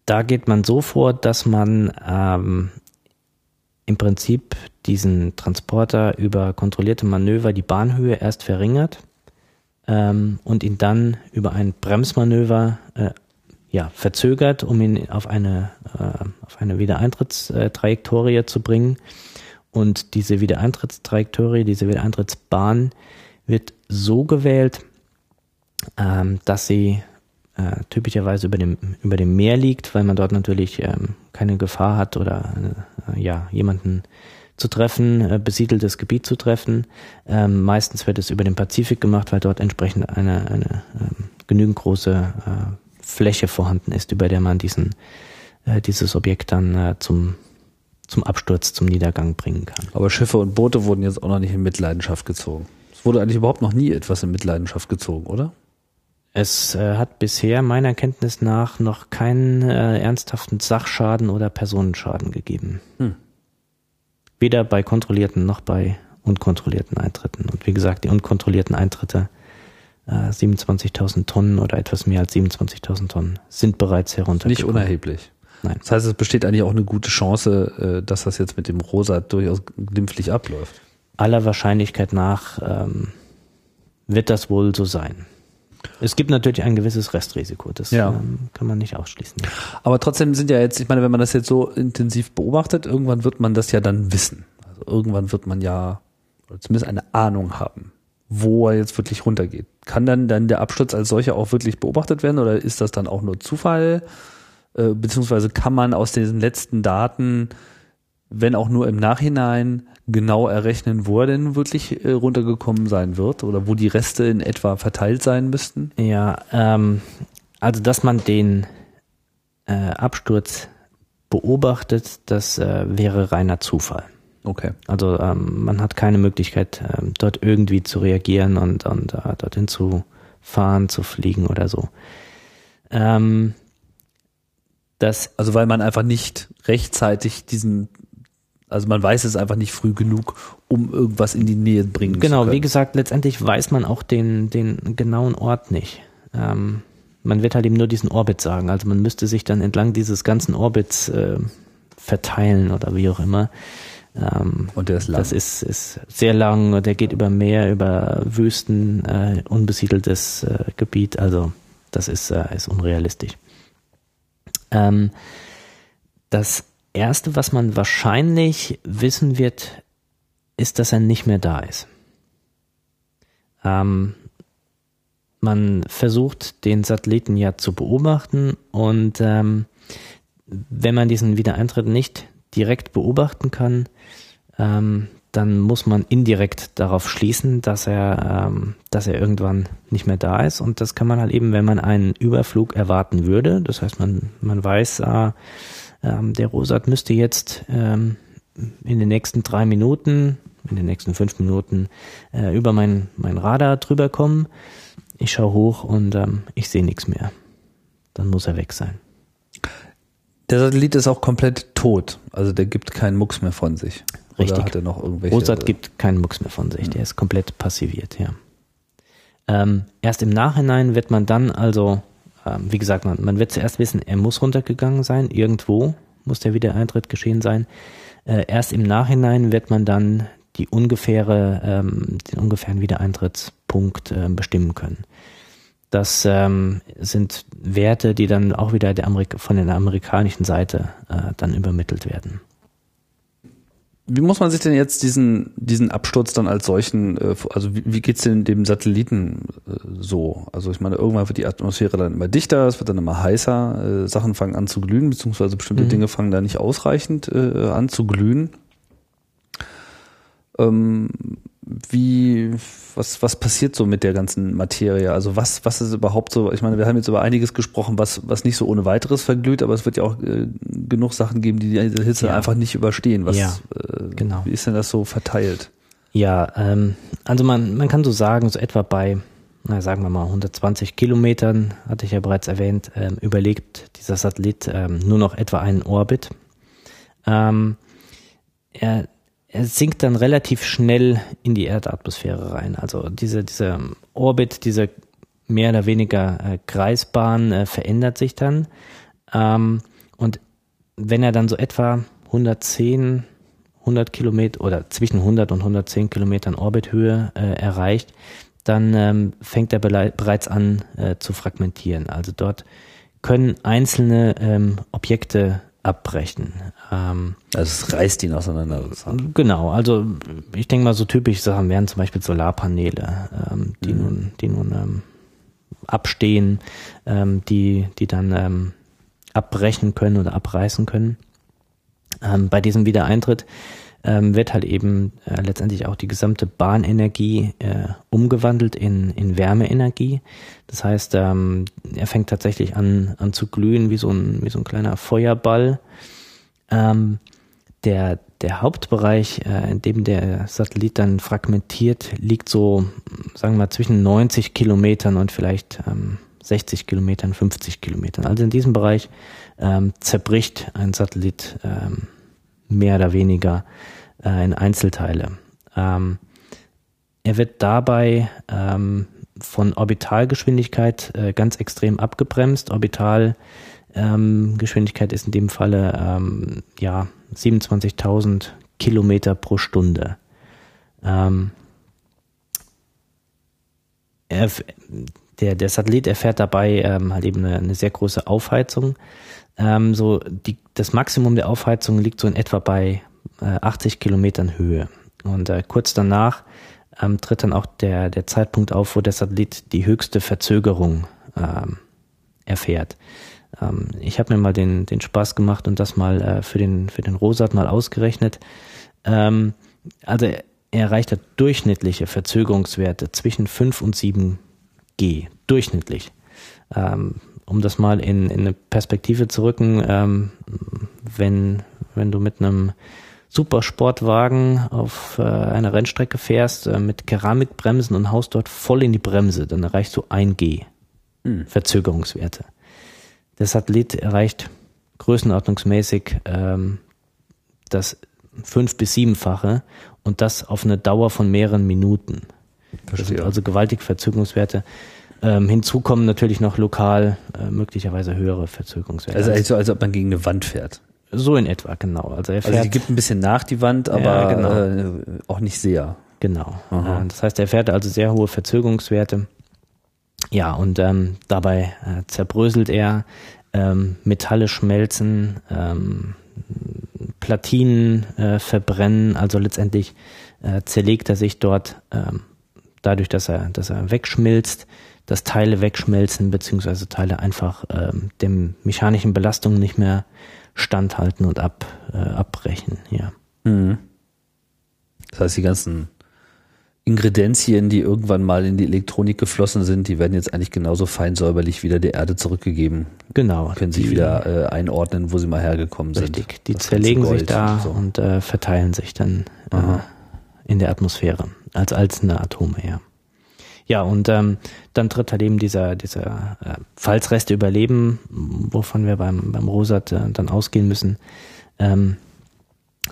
da geht man so vor, dass man ähm, im Prinzip diesen Transporter über kontrollierte Manöver die Bahnhöhe erst verringert ähm, und ihn dann über ein Bremsmanöver äh, ja, verzögert, um ihn auf eine, äh, auf eine Wiedereintrittstrajektorie zu bringen. Und diese Wiedereintrittstrajektorie, diese Wiedereintrittsbahn wird so gewählt, ähm, dass sie äh, typischerweise über dem, über dem Meer liegt, weil man dort natürlich ähm, keine Gefahr hat oder äh, ja, jemanden zu treffen, äh, besiedeltes Gebiet zu treffen. Ähm, meistens wird es über den Pazifik gemacht, weil dort entsprechend eine, eine ähm, genügend große äh, Fläche vorhanden ist, über der man diesen, äh, dieses Objekt dann äh, zum, zum Absturz, zum Niedergang bringen kann. Aber Schiffe und Boote wurden jetzt auch noch nicht in Mitleidenschaft gezogen. Es wurde eigentlich überhaupt noch nie etwas in Mitleidenschaft gezogen, oder? Es äh, hat bisher meiner Kenntnis nach noch keinen äh, ernsthaften Sachschaden oder Personenschaden gegeben. Hm. Weder bei kontrollierten noch bei unkontrollierten Eintritten. Und wie gesagt, die unkontrollierten Eintritte, äh, 27.000 Tonnen oder etwas mehr als 27.000 Tonnen, sind bereits heruntergekommen. Nicht unerheblich. Nein. Das heißt, es besteht eigentlich auch eine gute Chance, äh, dass das jetzt mit dem Rosa durchaus glimpflich abläuft. Aller Wahrscheinlichkeit nach ähm, wird das wohl so sein. Es gibt natürlich ein gewisses Restrisiko, das ja. ähm, kann man nicht ausschließen. Aber trotzdem sind ja jetzt, ich meine, wenn man das jetzt so intensiv beobachtet, irgendwann wird man das ja dann wissen. Also irgendwann wird man ja zumindest eine Ahnung haben, wo er jetzt wirklich runtergeht. Kann dann dann der Absturz als solcher auch wirklich beobachtet werden oder ist das dann auch nur Zufall? Äh, beziehungsweise kann man aus diesen letzten Daten, wenn auch nur im Nachhinein, genau errechnen, wo er denn wirklich äh, runtergekommen sein wird oder wo die Reste in etwa verteilt sein müssten? Ja, ähm, also dass man den äh, Absturz beobachtet, das äh, wäre reiner Zufall. Okay. Also ähm, man hat keine Möglichkeit, ähm, dort irgendwie zu reagieren und, und äh, dorthin zu fahren, zu fliegen oder so. Ähm, das also weil man einfach nicht rechtzeitig diesen also man weiß es einfach nicht früh genug, um irgendwas in die Nähe bringen genau, zu können. Genau, wie gesagt, letztendlich weiß man auch den, den genauen Ort nicht. Ähm, man wird halt eben nur diesen Orbit sagen. Also man müsste sich dann entlang dieses ganzen Orbits äh, verteilen oder wie auch immer. Ähm, und der ist lang. Das ist, ist sehr lang und der geht über Meer, über Wüsten, äh, unbesiedeltes äh, Gebiet. Also das ist, äh, ist unrealistisch. Ähm, das Erste, was man wahrscheinlich wissen wird, ist, dass er nicht mehr da ist. Ähm, man versucht, den Satelliten ja zu beobachten und ähm, wenn man diesen Wiedereintritt nicht direkt beobachten kann, ähm, dann muss man indirekt darauf schließen, dass er, ähm, dass er irgendwann nicht mehr da ist. Und das kann man halt eben, wenn man einen Überflug erwarten würde. Das heißt, man, man weiß, äh, ähm, der Rosat müsste jetzt ähm, in den nächsten drei Minuten, in den nächsten fünf Minuten äh, über mein, mein Radar drüber kommen. Ich schaue hoch und ähm, ich sehe nichts mehr. Dann muss er weg sein. Der Satellit ist auch komplett tot. Also der gibt keinen Mucks mehr von sich. Richtig. Oder hat er noch irgendwelche? Rosat gibt keinen Mucks mehr von sich. Der ist komplett passiviert, ja. Ähm, erst im Nachhinein wird man dann also, ähm, wie gesagt, man, man wird zuerst wissen, er muss runtergegangen sein, irgendwo muss der Wiedereintritt geschehen sein. Äh, erst im Nachhinein wird man dann die ungefähre, ähm, den ungefähren Wiedereintrittspunkt äh, bestimmen können. Das ähm, sind Werte, die dann auch wieder der Amerik von der amerikanischen Seite äh, dann übermittelt werden. Wie muss man sich denn jetzt diesen, diesen Absturz dann als solchen, äh, also wie, wie geht's denn dem Satelliten äh, so? Also ich meine, irgendwann wird die Atmosphäre dann immer dichter, es wird dann immer heißer, äh, Sachen fangen an zu glühen, beziehungsweise bestimmte mhm. Dinge fangen da nicht ausreichend an zu glühen. Ähm, wie, was, was passiert so mit der ganzen Materie? Also was, was ist überhaupt so? Ich meine, wir haben jetzt über einiges gesprochen, was, was nicht so ohne weiteres verglüht, aber es wird ja auch äh, genug Sachen geben, die diese Hitze ja. einfach nicht überstehen. Was, ja, äh, genau. Wie ist denn das so verteilt? Ja, ähm, also man, man kann so sagen, so etwa bei, na, sagen wir mal 120 Kilometern, hatte ich ja bereits erwähnt, ähm, überlegt dieser Satellit ähm, nur noch etwa einen Orbit. Ähm, er er sinkt dann relativ schnell in die Erdatmosphäre rein. Also diese, diese Orbit, diese mehr oder weniger äh, Kreisbahn äh, verändert sich dann. Ähm, und wenn er dann so etwa 110, 100 Kilometer oder zwischen 100 und 110 Kilometern Orbithöhe äh, erreicht, dann ähm, fängt er bereits an äh, zu fragmentieren. Also dort können einzelne ähm, Objekte abbrechen. Ähm, also es reißt ihn auseinander. Genau, also ich denke mal, so typische Sachen wären zum Beispiel Solarpaneele, ähm, die mhm. nun, die nun ähm, abstehen, ähm, die, die dann ähm, abbrechen können oder abreißen können. Ähm, bei diesem Wiedereintritt ähm, wird halt eben äh, letztendlich auch die gesamte Bahnenergie äh, umgewandelt in, in Wärmeenergie. Das heißt, ähm, er fängt tatsächlich an, an zu glühen wie so ein, wie so ein kleiner Feuerball. Ähm, der, der Hauptbereich, äh, in dem der Satellit dann fragmentiert, liegt so, sagen wir mal, zwischen 90 Kilometern und vielleicht ähm, 60 Kilometern, 50 Kilometern. Also in diesem Bereich ähm, zerbricht ein Satellit ähm, mehr oder weniger äh, in Einzelteile. Ähm, er wird dabei ähm, von Orbitalgeschwindigkeit äh, ganz extrem abgebremst. Orbitalgeschwindigkeit ähm, ist in dem Falle ähm, ja 27.000 Kilometer pro Stunde. Ähm, er, der, der Satellit erfährt dabei ähm, halt eben eine, eine sehr große Aufheizung. Ähm, so die, das Maximum der Aufheizung liegt so in etwa bei 80 Kilometern Höhe. Und äh, kurz danach ähm, tritt dann auch der, der Zeitpunkt auf, wo der Satellit die höchste Verzögerung ähm, erfährt. Ähm, ich habe mir mal den, den Spaß gemacht und das mal äh, für den, für den Rosat mal ausgerechnet. Ähm, also er erreicht er durchschnittliche Verzögerungswerte zwischen 5 und 7 G. Durchschnittlich. Ähm, um das mal in, in eine Perspektive zu rücken, ähm, wenn, wenn du mit einem Supersportwagen auf äh, einer Rennstrecke fährst äh, mit Keramikbremsen und haust dort voll in die Bremse, dann erreichst du 1G hm. Verzögerungswerte. Der Satellit erreicht größenordnungsmäßig ähm, das fünf- bis siebenfache und das auf eine Dauer von mehreren Minuten. Verstehe. Das sind also gewaltige Verzögerungswerte. Ähm, hinzu kommen natürlich noch lokal äh, möglicherweise höhere Verzögerungswerte. Also, also als ob man gegen eine Wand fährt. So in etwa, genau. Also er fährt, also die gibt ein bisschen nach die Wand, aber ja, genau. äh, auch nicht sehr. Genau. Aha. Das heißt, er fährt also sehr hohe Verzögerungswerte. Ja, und ähm, dabei äh, zerbröselt er, ähm, Metalle schmelzen, ähm, Platinen äh, verbrennen, also letztendlich äh, zerlegt er sich dort ähm, dadurch, dass er, dass er wegschmilzt, dass Teile wegschmelzen, beziehungsweise Teile einfach ähm, dem mechanischen Belastungen nicht mehr standhalten und ab, äh, abbrechen, ja. Mhm. Das heißt, die ganzen Ingredienzien, die irgendwann mal in die Elektronik geflossen sind, die werden jetzt eigentlich genauso fein säuberlich wieder der Erde zurückgegeben. Genau. Können sich wieder äh, einordnen, wo sie mal hergekommen richtig, sind. Richtig, die zerlegen sich da und, so. und äh, verteilen sich dann äh, in der Atmosphäre als einzelne Atome, ja. Ja, und ähm, dann tritt halt eben dieser, dieser äh, falls Reste überleben, wovon wir beim, beim Rosat äh, dann ausgehen müssen, ähm,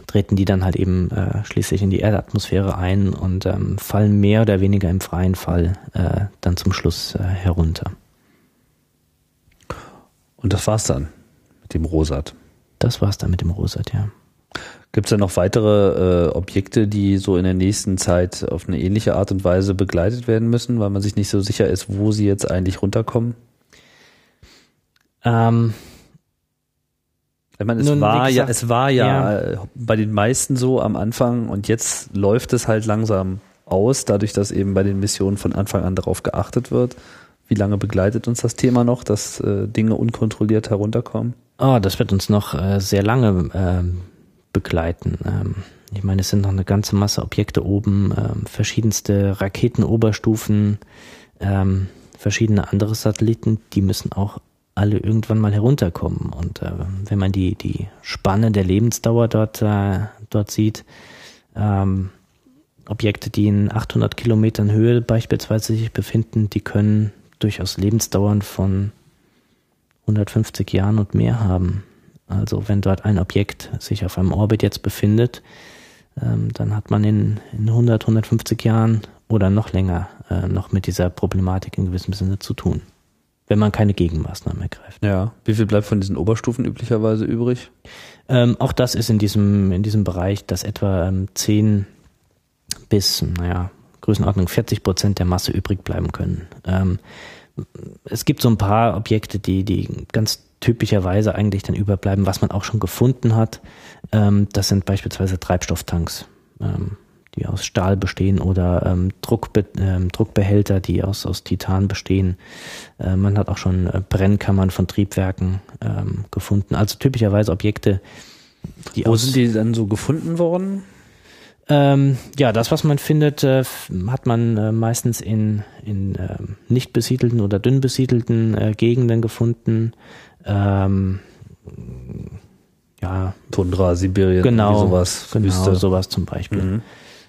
treten die dann halt eben äh, schließlich in die Erdatmosphäre ein und ähm, fallen mehr oder weniger im freien Fall äh, dann zum Schluss äh, herunter. Und das war's dann mit dem Rosat. Das war's dann mit dem Rosat, ja. Gibt es da noch weitere äh, Objekte, die so in der nächsten Zeit auf eine ähnliche Art und Weise begleitet werden müssen, weil man sich nicht so sicher ist, wo sie jetzt eigentlich runterkommen? Ähm, ich meine, es Nun, war ja, gesagt, es war ja, ja. bei den meisten so am Anfang und jetzt läuft es halt langsam aus, dadurch, dass eben bei den Missionen von Anfang an darauf geachtet wird. Wie lange begleitet uns das Thema noch, dass äh, Dinge unkontrolliert herunterkommen? Oh, das wird uns noch äh, sehr lange ähm, begleiten. Ähm, ich meine, es sind noch eine ganze Masse Objekte oben, ähm, verschiedenste Raketenoberstufen, ähm, verschiedene andere Satelliten, die müssen auch alle irgendwann mal herunterkommen. Und äh, wenn man die, die Spanne der Lebensdauer dort, äh, dort sieht, ähm, Objekte, die in 800 Kilometern Höhe beispielsweise sich befinden, die können durchaus Lebensdauern von 150 Jahren und mehr haben. Also wenn dort ein Objekt sich auf einem Orbit jetzt befindet, ähm, dann hat man in, in 100, 150 Jahren oder noch länger äh, noch mit dieser Problematik in gewissem Sinne zu tun, wenn man keine Gegenmaßnahmen ergreift. Ja. Wie viel bleibt von diesen Oberstufen üblicherweise übrig? Ähm, auch das ist in diesem, in diesem Bereich, dass etwa ähm, 10 bis, naja, Größenordnung 40 Prozent der Masse übrig bleiben können. Ähm, es gibt so ein paar Objekte, die, die ganz typischerweise eigentlich dann überbleiben, was man auch schon gefunden hat. Ähm, das sind beispielsweise Treibstofftanks, ähm, die aus Stahl bestehen oder ähm, Druckbe Druckbehälter, die aus, aus Titan bestehen. Äh, man hat auch schon äh, Brennkammern von Triebwerken gefunden. Also typischerweise Objekte, die Wo sind die dann so gefunden worden? ähm, ja, das, was man findet, äh, hat man äh, meistens in, in ähm, nicht besiedelten oder dünn besiedelten äh, Gegenden gefunden. Ähm, ja, Tundra, Sibirien, genau, sowas, genau, Wüste. sowas zum Beispiel. Mhm.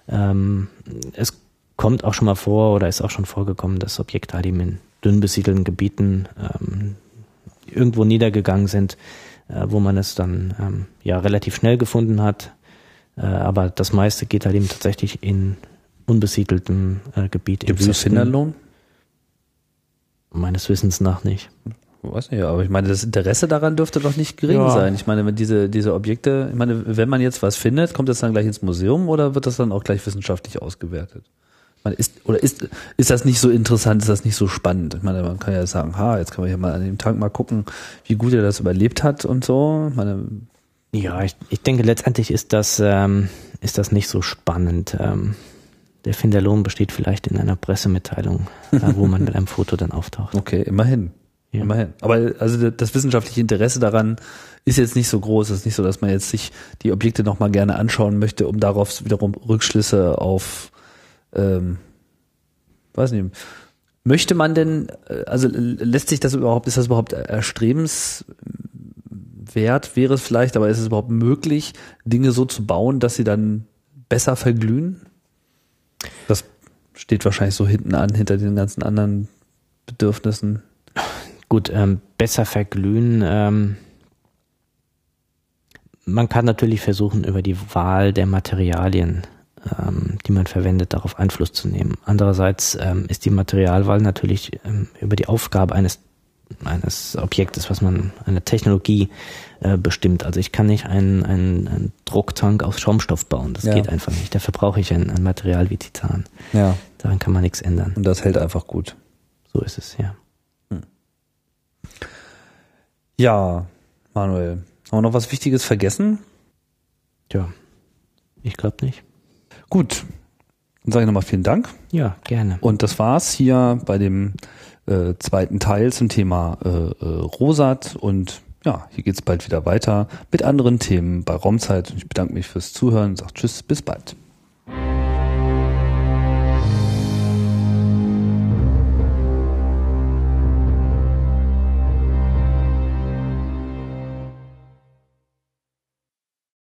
Ähm, es kommt auch schon mal vor oder ist auch schon vorgekommen, dass Objekte halt eben in dünn besiedelten Gebieten ähm, irgendwo niedergegangen sind, äh, wo man es dann ähm, ja relativ schnell gefunden hat. Äh, aber das meiste geht halt eben tatsächlich in unbesiedeltem äh, Gebiet. Gibt es. Finderlohn? Meines Wissens nach nicht. Weiß nicht, aber ich meine, das Interesse daran dürfte doch nicht gering Ja. sein. Ich meine, wenn diese, diese Objekte, ich meine, wenn man jetzt was findet, kommt das dann gleich ins Museum oder wird das dann auch gleich wissenschaftlich ausgewertet? Ich meine, ist, oder ist, ist das nicht so interessant, ist das nicht so spannend? Ich meine, man kann ja sagen, ha, jetzt können wir hier mal an dem Tank mal gucken, wie gut er das überlebt hat und so. Ich meine, Ja, ich, ich denke, letztendlich ist das, ähm, ist das nicht so spannend. Ähm, der Finderlohn besteht vielleicht in einer Pressemitteilung, wo man mit einem Foto dann auftaucht. okay, immerhin. Ja. Immerhin. Aber also das wissenschaftliche Interesse daran ist jetzt nicht so groß. Es ist nicht so, dass man jetzt sich die Objekte nochmal gerne anschauen möchte, um darauf wiederum Rückschlüsse auf, ähm, weiß nicht, möchte man denn, äh, also lässt sich das überhaupt, ist das überhaupt erstrebenswert, wäre es vielleicht, aber ist es überhaupt möglich, Dinge so zu bauen, dass sie dann besser verglühen? Das steht wahrscheinlich so hinten an, hinter den ganzen anderen Bedürfnissen. Gut, ähm, besser verglühen. Ähm, man kann natürlich versuchen, über die Wahl der Materialien, ähm, die man verwendet, darauf Einfluss zu nehmen. Andererseits ähm, ist die Materialwahl natürlich ähm, über die Aufgabe eines eines Objektes, was man, eine Technologie äh, bestimmt. Also ich kann nicht einen, einen, einen Drucktank aus Schaumstoff bauen. Das Ja. geht einfach nicht. Dafür brauche ich ein, ein Material wie Titan. Ja. Daran kann man nichts ändern. Und das hält einfach gut. So ist es, ja. Ja, Manuel. Haben wir noch was Wichtiges vergessen? Tja, ich glaube nicht. Gut. Dann sage ich nochmal vielen Dank. Ja, gerne. Und das war's hier bei dem äh, zweiten Teil zum Thema äh, äh, Rosat. Und ja, hier geht's bald wieder weiter mit anderen Themen bei Raumzeit. Und ich bedanke mich fürs Zuhören und sage Tschüss, bis bald.